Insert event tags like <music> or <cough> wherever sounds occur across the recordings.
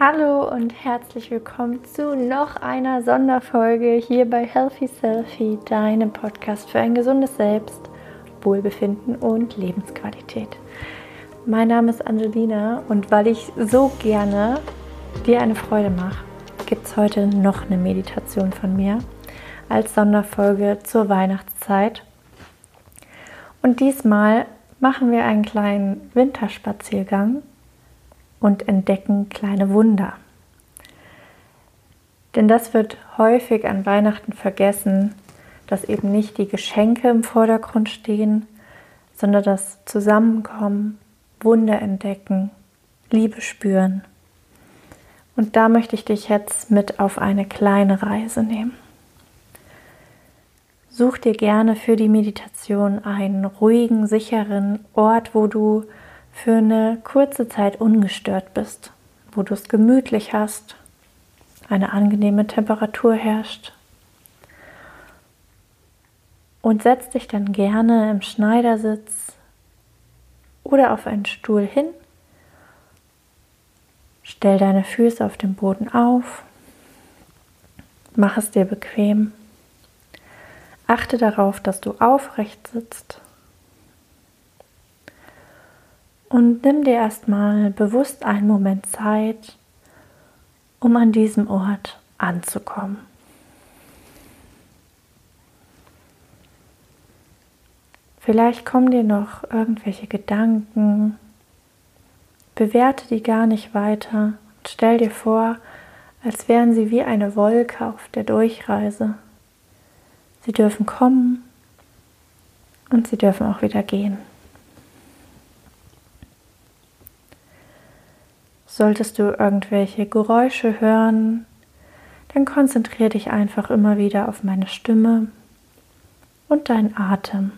Hallo und herzlich willkommen zu noch einer Sonderfolge hier bei Healthy Selfie, deinem Podcast für ein gesundes Selbst, Wohlbefinden und Lebensqualität. Mein Name ist Angelina und weil ich so gerne dir eine Freude mache, gibt es heute noch eine Meditation von mir als Sonderfolge zur Weihnachtszeit. Und diesmal machen wir einen kleinen Winterspaziergang und entdecken kleine Wunder. Denn das wird häufig an Weihnachten vergessen, dass eben nicht die Geschenke im Vordergrund stehen, sondern das Zusammenkommen, Wunder entdecken, Liebe spüren. Und da möchte ich dich jetzt mit auf eine kleine Reise nehmen. Such dir gerne für die Meditation einen ruhigen, sicheren Ort, wo du für eine kurze Zeit ungestört bist, wo du es gemütlich hast, eine angenehme Temperatur herrscht. Und setz dich dann gerne im Schneidersitz oder auf einen Stuhl hin. Stell deine Füße auf dem Boden auf. Mach es dir bequem. Achte darauf, dass du aufrecht sitzt Und nimm dir erstmal bewusst einen Moment Zeit, um an diesem Ort anzukommen. Vielleicht kommen dir noch irgendwelche Gedanken, bewerte die gar nicht weiter und stell dir vor, als wären sie wie eine Wolke auf der Durchreise. Sie dürfen kommen und sie dürfen auch wieder gehen. Solltest du irgendwelche Geräusche hören, dann konzentriere dich einfach immer wieder auf meine Stimme und deinen Atem.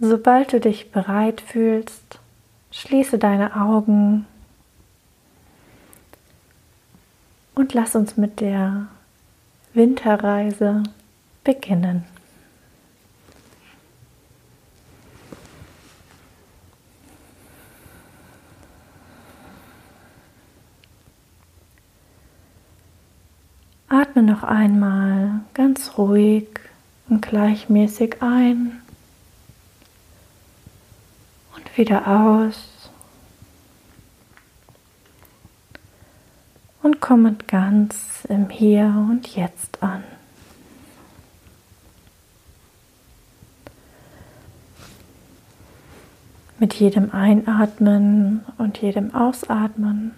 Sobald du dich bereit fühlst, schließe deine Augen und lass uns mit der Winterreise beginnen. Atme noch einmal ganz ruhig und gleichmäßig ein und wieder aus. Und komme ganz im Hier und Jetzt an. Mit jedem Einatmen und jedem Ausatmen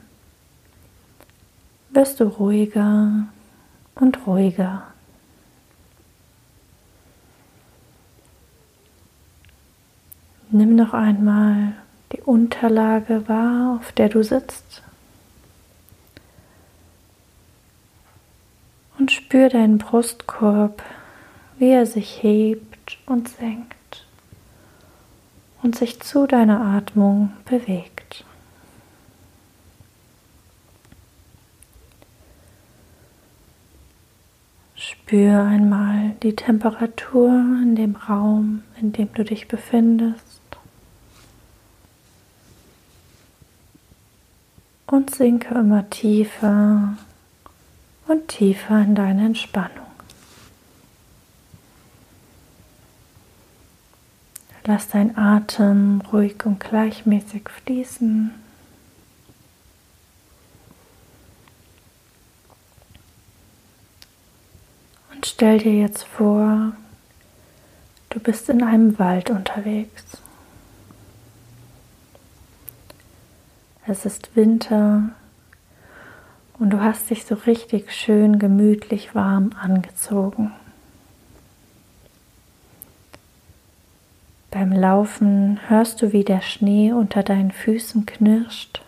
wirst du ruhiger und ruhiger. Nimm noch einmal die Unterlage wahr, auf der du sitzt. Und spür deinen Brustkorb, wie er sich hebt und senkt und sich zu deiner Atmung bewegt. Spür einmal die Temperatur in dem Raum, in dem du dich befindest. Und sinke immer tiefer und tiefer in deine Entspannung. Lass dein Atem ruhig und gleichmäßig fließen. Stell dir jetzt vor, du bist in einem Wald unterwegs. Es ist Winter und du hast dich so richtig schön gemütlich warm angezogen. Beim Laufen hörst du, wie der Schnee unter deinen Füßen knirscht.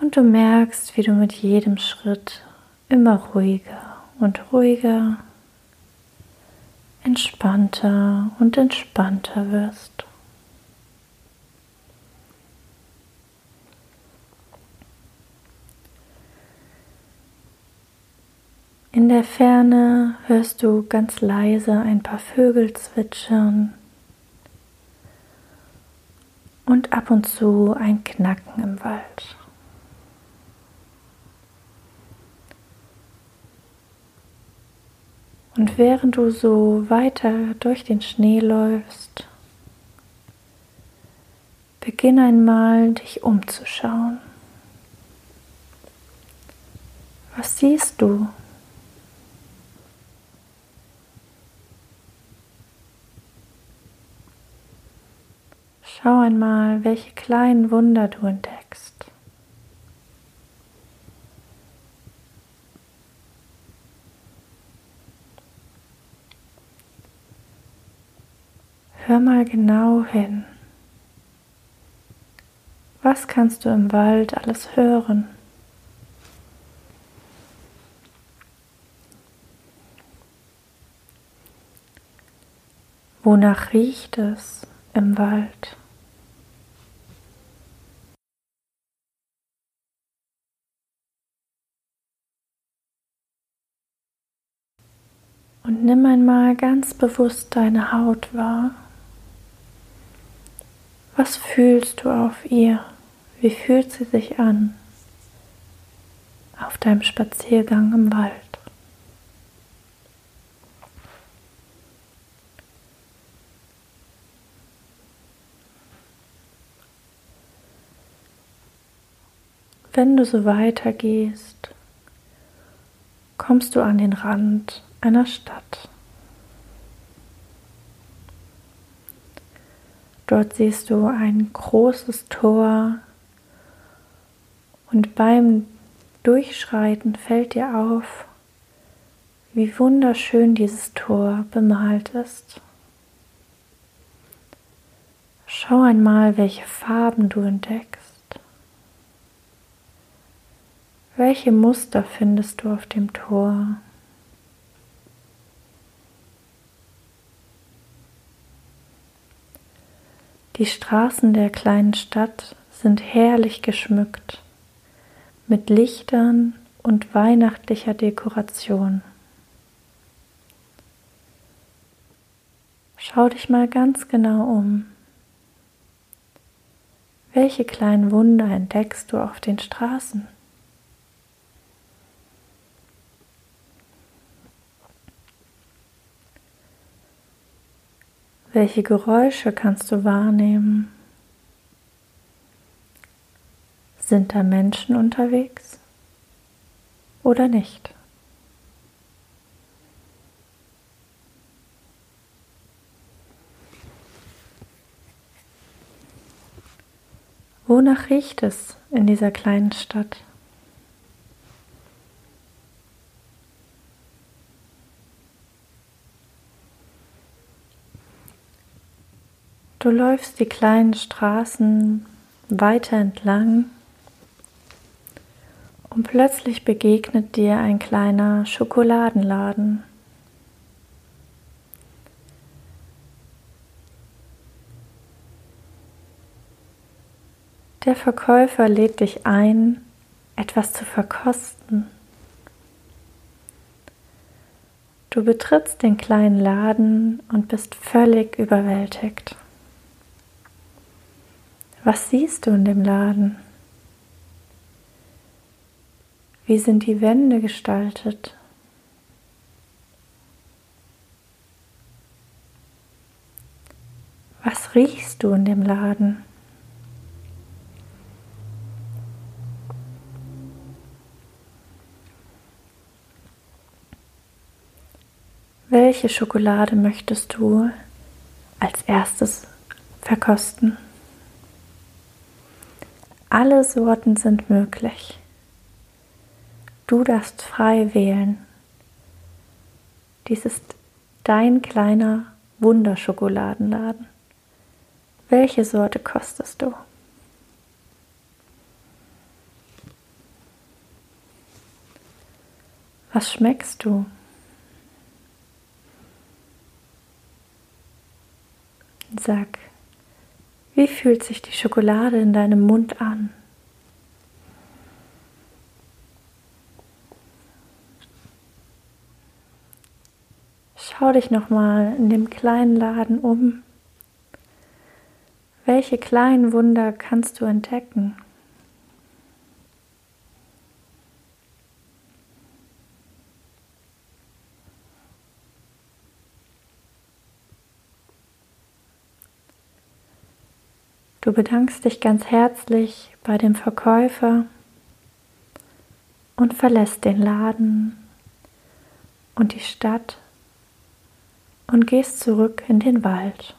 Und du merkst, wie du mit jedem Schritt immer ruhiger und ruhiger, entspannter und entspannter wirst. In der Ferne hörst du ganz leise ein paar Vögel zwitschern und ab und zu ein Knacken im Wald. Und während du so weiter durch den Schnee läufst, beginn einmal dich umzuschauen. Was siehst du? Schau einmal, welche kleinen Wunder du entdeckst. Mal genau hin. Was kannst du im Wald alles hören? Wonach riecht es im Wald? Und nimm einmal ganz bewusst deine Haut wahr. Was fühlst du auf ihr? Wie fühlt sie sich an auf deinem Spaziergang im Wald? Wenn du so weitergehst, kommst du an den Rand einer Stadt. Dort siehst du ein großes Tor und beim Durchschreiten fällt dir auf, wie wunderschön dieses Tor bemalt ist. Schau einmal, welche Farben du entdeckst. Welche Muster findest du auf dem Tor? Die Straßen der kleinen Stadt sind herrlich geschmückt mit Lichtern und weihnachtlicher Dekoration. Schau dich mal ganz genau um. Welche kleinen Wunder entdeckst du auf den Straßen? Welche Geräusche kannst du wahrnehmen? Sind da Menschen unterwegs oder nicht? Wonach riecht es in dieser kleinen Stadt? Du läufst die kleinen Straßen weiter entlang und plötzlich begegnet dir ein kleiner Schokoladenladen. Der Verkäufer lädt dich ein, etwas zu verkosten. Du betrittst den kleinen Laden und bist völlig überwältigt. Was siehst du in dem Laden? Wie sind die Wände gestaltet? Was riechst du in dem Laden? Welche Schokolade möchtest du als erstes verkosten? Alle Sorten sind möglich. Du darfst frei wählen. Dies ist dein kleiner Wunderschokoladenladen. Welche Sorte kostest du? Was schmeckst du? Sag, wie fühlt sich die Schokolade in deinem Mund an? Schau dich nochmal in dem kleinen Laden um. Welche kleinen Wunder kannst du entdecken? Du bedankst dich ganz herzlich bei dem Verkäufer und verlässt den Laden und die Stadt und gehst zurück in den Wald.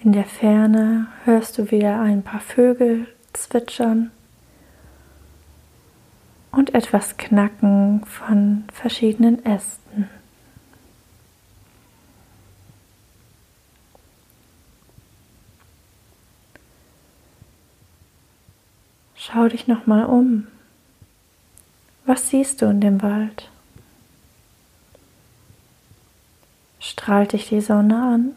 In der Ferne hörst du wieder ein paar Vögel zwitschern und etwas Knacken von verschiedenen Ästen. Schau dich noch mal um. Was siehst du in dem Wald? Strahlt dich die Sonne an?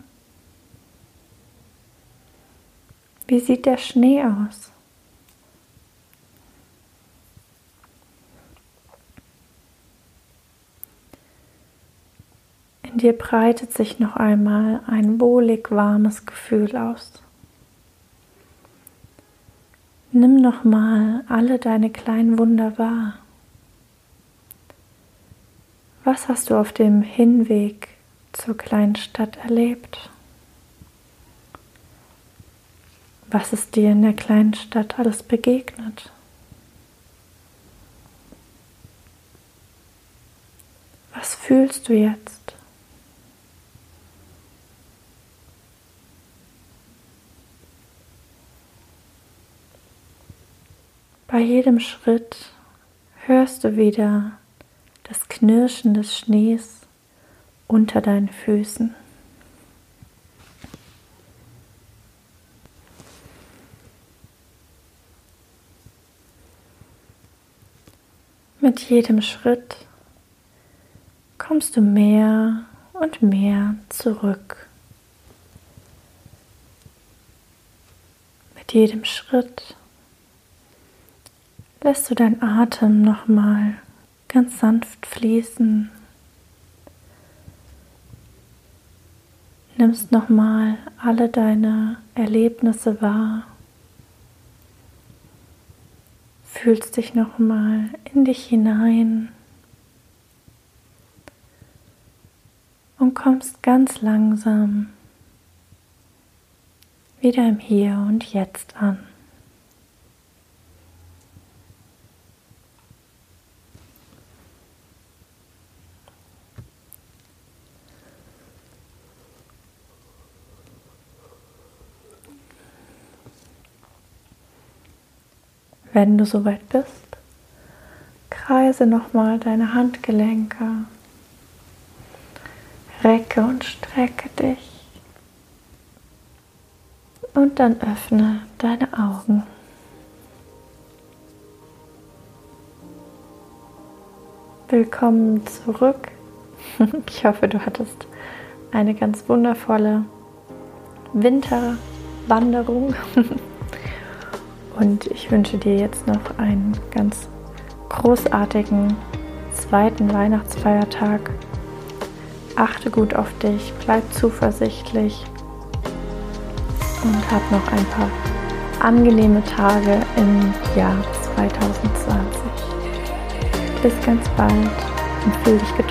Wie sieht der Schnee aus? In dir breitet sich noch einmal ein wohlig warmes Gefühl aus. Nimm noch mal alle deine kleinen Wunder wahr. Was hast du auf dem Hinweg zur kleinen Stadt erlebt? Was ist dir in der kleinen Stadt alles begegnet? Was fühlst du jetzt? Bei jedem Schritt hörst du wieder das Knirschen des Schnees unter deinen Füßen. Mit jedem Schritt kommst du mehr und mehr zurück. Mit jedem Schritt lässt du deinen Atem nochmal ganz sanft fließen. Nimmst nochmal alle deine Erlebnisse wahr. Fühlst dich nochmal in dich hinein und kommst ganz langsam wieder im Hier und Jetzt an. Wenn du soweit bist, kreise nochmal deine Handgelenke, recke und strecke dich und dann öffne deine Augen. Willkommen zurück. <laughs> Ich hoffe, du hattest eine ganz wundervolle Winterwanderung. <laughs> Und ich wünsche dir jetzt noch einen ganz großartigen zweiten Weihnachtsfeiertag. Achte gut auf dich, bleib zuversichtlich und hab noch ein paar angenehme Tage im Jahr 2020. Bis ganz bald und fühl dich gedrückt.